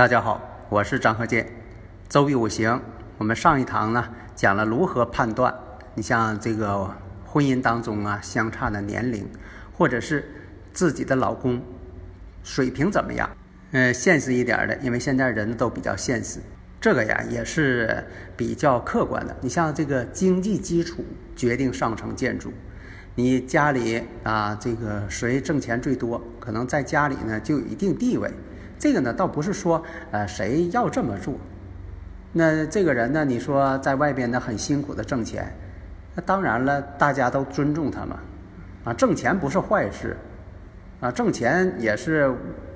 大家好，我是张鹤剑。周易五行，我们上一堂呢讲了如何判断，你像这个婚姻当中啊相差的年龄，或者是自己的老公水平怎么样？嗯，现实一点的，因为现在人都比较现实，这个呀也是比较客观的。你像这个经济基础决定上层建筑，你家里啊这个谁挣钱最多，可能在家里呢就有一定地位。这个呢，倒不是说，呃，谁要这么做。那这个人呢，你说在外边呢很辛苦的挣钱，那当然了，大家都尊重他嘛。啊，挣钱不是坏事，啊，挣钱也是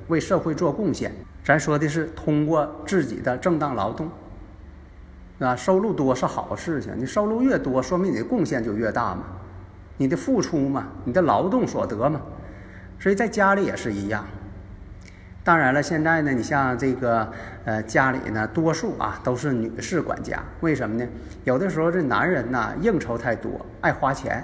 为社会做贡献。咱说的是通过自己的正当劳动，啊，收入多是好事情。你收入越多，说明你的贡献就越大嘛，你的付出嘛，你的劳动所得嘛。所以在家里也是一样。当然了，现在呢，你像这个，呃，家里呢，多数啊都是女士管家。为什么呢？有的时候这男人呢应酬太多，爱花钱，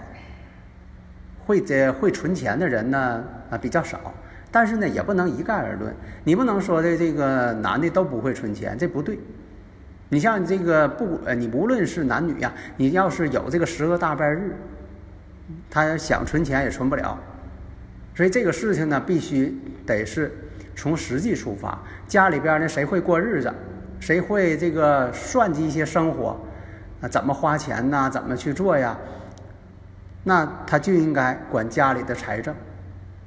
会这会存钱的人呢啊比较少。但是呢，也不能一概而论。你不能说的这个男的都不会存钱，这不对。你像这个不，呃，你无论是男女呀，你要是有这个十个大半日，他想存钱也存不了。所以这个事情呢，必须得是。从实际出发，家里边呢谁会过日子，谁会这个算计一些生活，啊怎么花钱呐，怎么去做呀？那他就应该管家里的财政。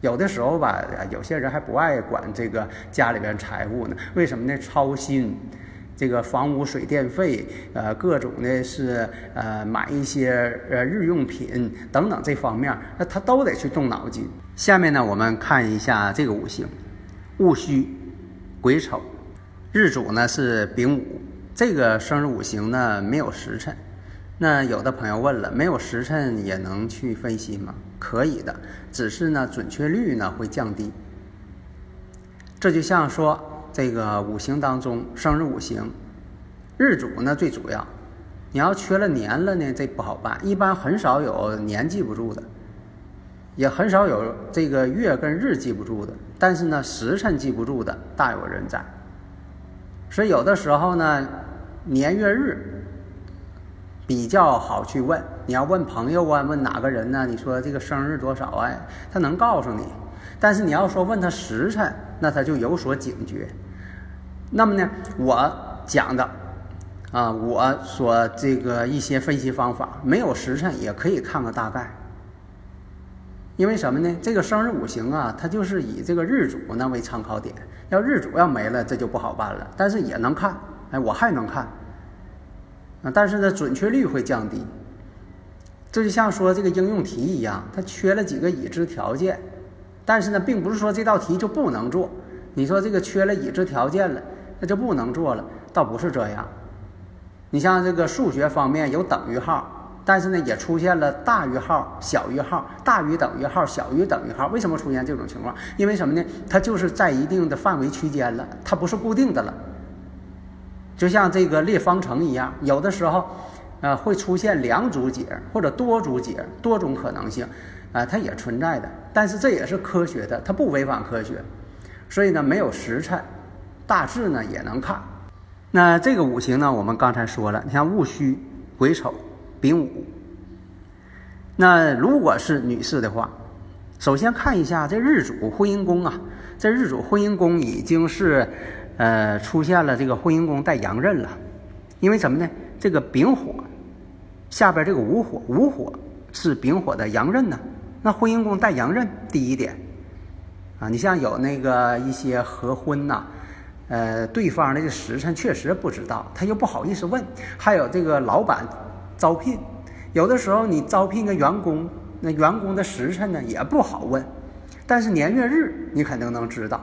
有的时候吧，有些人还不爱管这个家里边财务呢。为什么呢？操心这个房屋水电费，呃，各种的是呃买一些呃日用品等等这方面，那他都得去动脑筋。下面呢，我们看一下这个五行。戊戌、癸丑，日主呢是丙午。这个生日五行呢没有时辰。那有的朋友问了，没有时辰也能去分析吗？可以的，只是呢准确率呢会降低。这就像说这个五行当中，生日五行，日主呢最主要。你要缺了年了呢，这不好办。一般很少有年记不住的。也很少有这个月跟日记不住的，但是呢，时辰记不住的大有人在。所以有的时候呢，年月日比较好去问。你要问朋友啊，问哪个人呢？你说这个生日多少啊？他能告诉你。但是你要说问他时辰，那他就有所警觉。那么呢，我讲的啊，我所这个一些分析方法，没有时辰也可以看个大概。因为什么呢？这个生日五行啊，它就是以这个日主呢为参考点。要日主要没了，这就不好办了。但是也能看，哎，我还能看。啊，但是呢，准确率会降低。这就像说这个应用题一样，它缺了几个已知条件。但是呢，并不是说这道题就不能做。你说这个缺了已知条件了，那就不能做了，倒不是这样。你像这个数学方面有等于号。但是呢，也出现了大于号、小于号、大于等于号、小于等于号。为什么出现这种情况？因为什么呢？它就是在一定的范围区间了，它不是固定的了。就像这个列方程一样，有的时候，呃，会出现两组解或者多组解，多种可能性，啊，它也存在的。但是这也是科学的，它不违反科学。所以呢，没有时辰，大致呢也能看。那这个五行呢，我们刚才说了，你像戊戌、癸丑。丙午，那如果是女士的话，首先看一下这日主婚姻宫啊，这日主婚姻宫已经是，呃，出现了这个婚姻宫带阳刃了。因为什么呢？这个丙火下边这个午火，午火是丙火的阳刃呢。那婚姻宫带阳刃，第一点啊，你像有那个一些合婚呐，呃，对方的这时辰确实不知道，他又不好意思问。还有这个老板招聘，有的时候你招聘个员工，那员工的时辰呢也不好问，但是年月日你肯定能知道。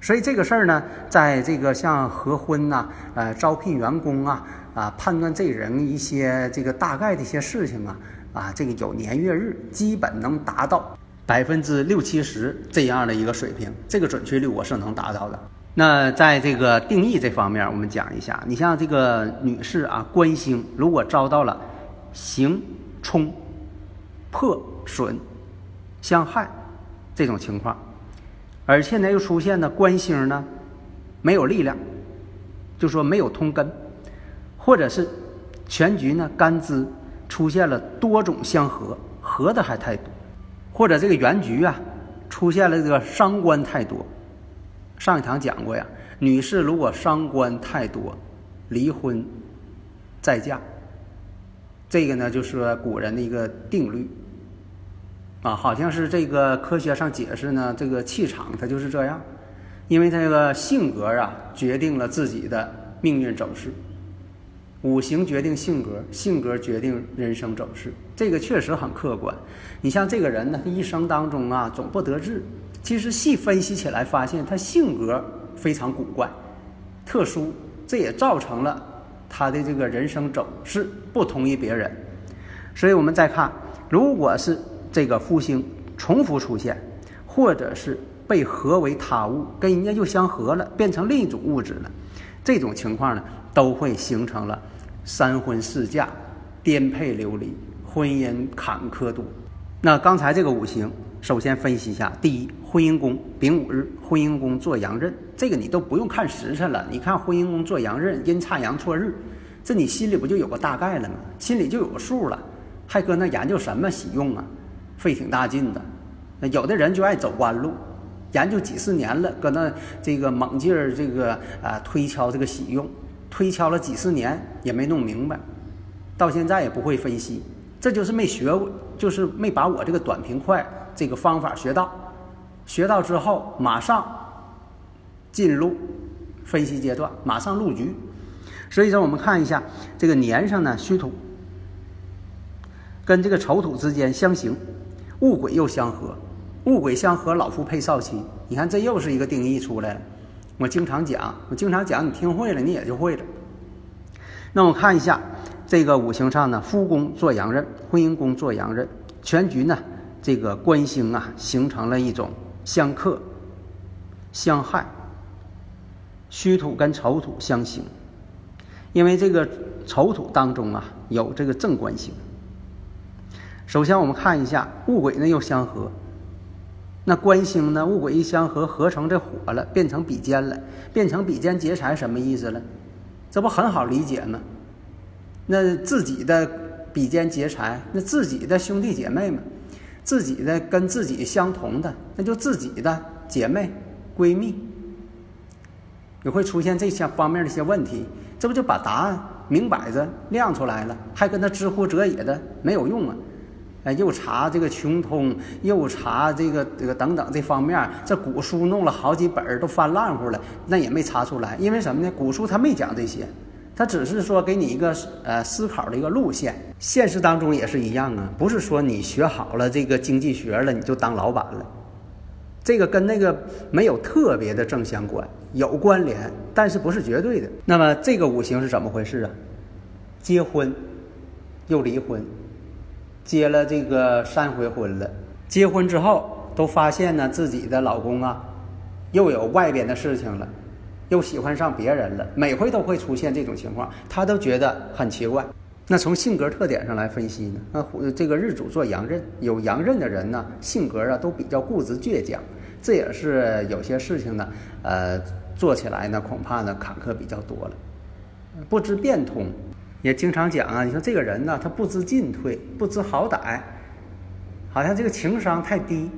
所以这个事儿呢，在这个像合婚呐、呃招聘员工啊、啊判断这人一些这个大概的一些事情啊，啊这个有年月日，基本能达到百分之六七十这样的一个水平，这个准确率我是能达到的。那在这个定义这方面，我们讲一下，你像这个女士啊，官星如果遭到了刑冲、破损、相害这种情况。而现在，又出现呢官星呢没有力量，就说没有通根，或者是全局呢干支出现了多种相合，合的还太多，或者这个原局啊出现了这个伤官太多。上一堂讲过呀，女士如果伤官太多，离婚再嫁，这个呢就是古人的一个定律。啊，好像是这个科学上解释呢，这个气场它就是这样，因为这个性格啊决定了自己的命运走势，五行决定性格，性格决定人生走势，这个确实很客观。你像这个人呢，他一生当中啊总不得志，其实细分析起来发现他性格非常古怪、特殊，这也造成了他的这个人生走势不同于别人。所以我们再看，如果是。这个复星重复出现，或者是被合为他物，跟人家又相合了，变成另一种物质了，这种情况呢，都会形成了三婚四嫁、颠沛流离、婚姻坎坷多。那刚才这个五行，首先分析一下：第一，婚姻宫丙午日，婚姻宫做阳刃，这个你都不用看时辰了，你看婚姻宫做阳刃，阴差阳错日，这你心里不就有个大概了吗？心里就有个数了，还搁那研究什么喜用啊？费挺大劲的，有的人就爱走弯路，研究几十年了，搁那这个猛劲儿这个啊推敲这个喜用，推敲了几十年也没弄明白，到现在也不会分析，这就是没学过，就是没把我这个短平快这个方法学到，学到之后马上进入分析阶段，马上入局。所以说，我们看一下这个年上呢虚土跟这个丑土之间相刑。戊癸又相合，戊癸相合，老夫配少妻。你看，这又是一个定义出来了。我经常讲，我经常讲，你听会了，你也就会了。那我看一下这个五行上呢，夫宫做阳刃，婚姻宫做阳刃，全局呢，这个官星啊，形成了一种相克、相害。虚土跟丑土相刑，因为这个丑土当中啊，有这个正官星。首先，我们看一下戊癸呢又相合，那官星呢戊癸一相合，合成这火了，变成比肩了，变成比肩劫财，什么意思了？这不很好理解吗？那自己的比肩劫财，那自己的兄弟姐妹们，自己的跟自己相同的，那就自己的姐妹闺蜜，也会出现这些方面的一些问题，这不就把答案明摆着亮出来了？还跟他知乎者也的没有用啊！哎，又查这个穷通，又查这个这个等等这方面，这古书弄了好几本都翻烂乎了，那也没查出来。因为什么呢？古书它没讲这些，它只是说给你一个呃思考的一个路线。现实当中也是一样啊，不是说你学好了这个经济学了你就当老板了，这个跟那个没有特别的正相关，有关联，但是不是绝对的。那么这个五行是怎么回事啊？结婚又离婚。结了这个三回婚了，结婚之后都发现呢，自己的老公啊，又有外边的事情了，又喜欢上别人了，每回都会出现这种情况，他都觉得很奇怪。那从性格特点上来分析呢，那这个日主做阳刃，有阳刃的人呢，性格啊都比较固执倔强，这也是有些事情呢，呃，做起来呢恐怕呢坎坷比较多了，不知变通。也经常讲啊，你说这个人呢，他不知进退，不知好歹，好像这个情商太低，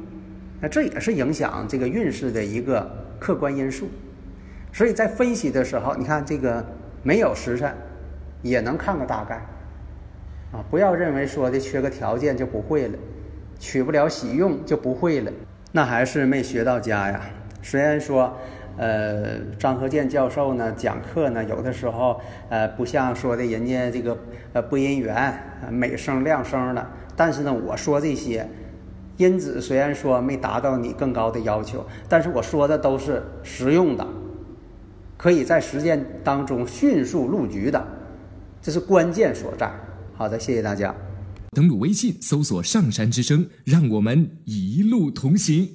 那这也是影响这个运势的一个客观因素。所以在分析的时候，你看这个没有时辰，也能看个大概啊。不要认为说的缺个条件就不会了，取不了喜用就不会了，那还是没学到家呀。虽然说，呃，张和建教授呢讲课呢，有的时候呃不像说的人家这个呃播音员美声亮声的，但是呢，我说这些音质虽然说没达到你更高的要求，但是我说的都是实用的，可以在实践当中迅速入局的，这是关键所在。好的，谢谢大家。登录微信搜索“上山之声”，让我们一路同行。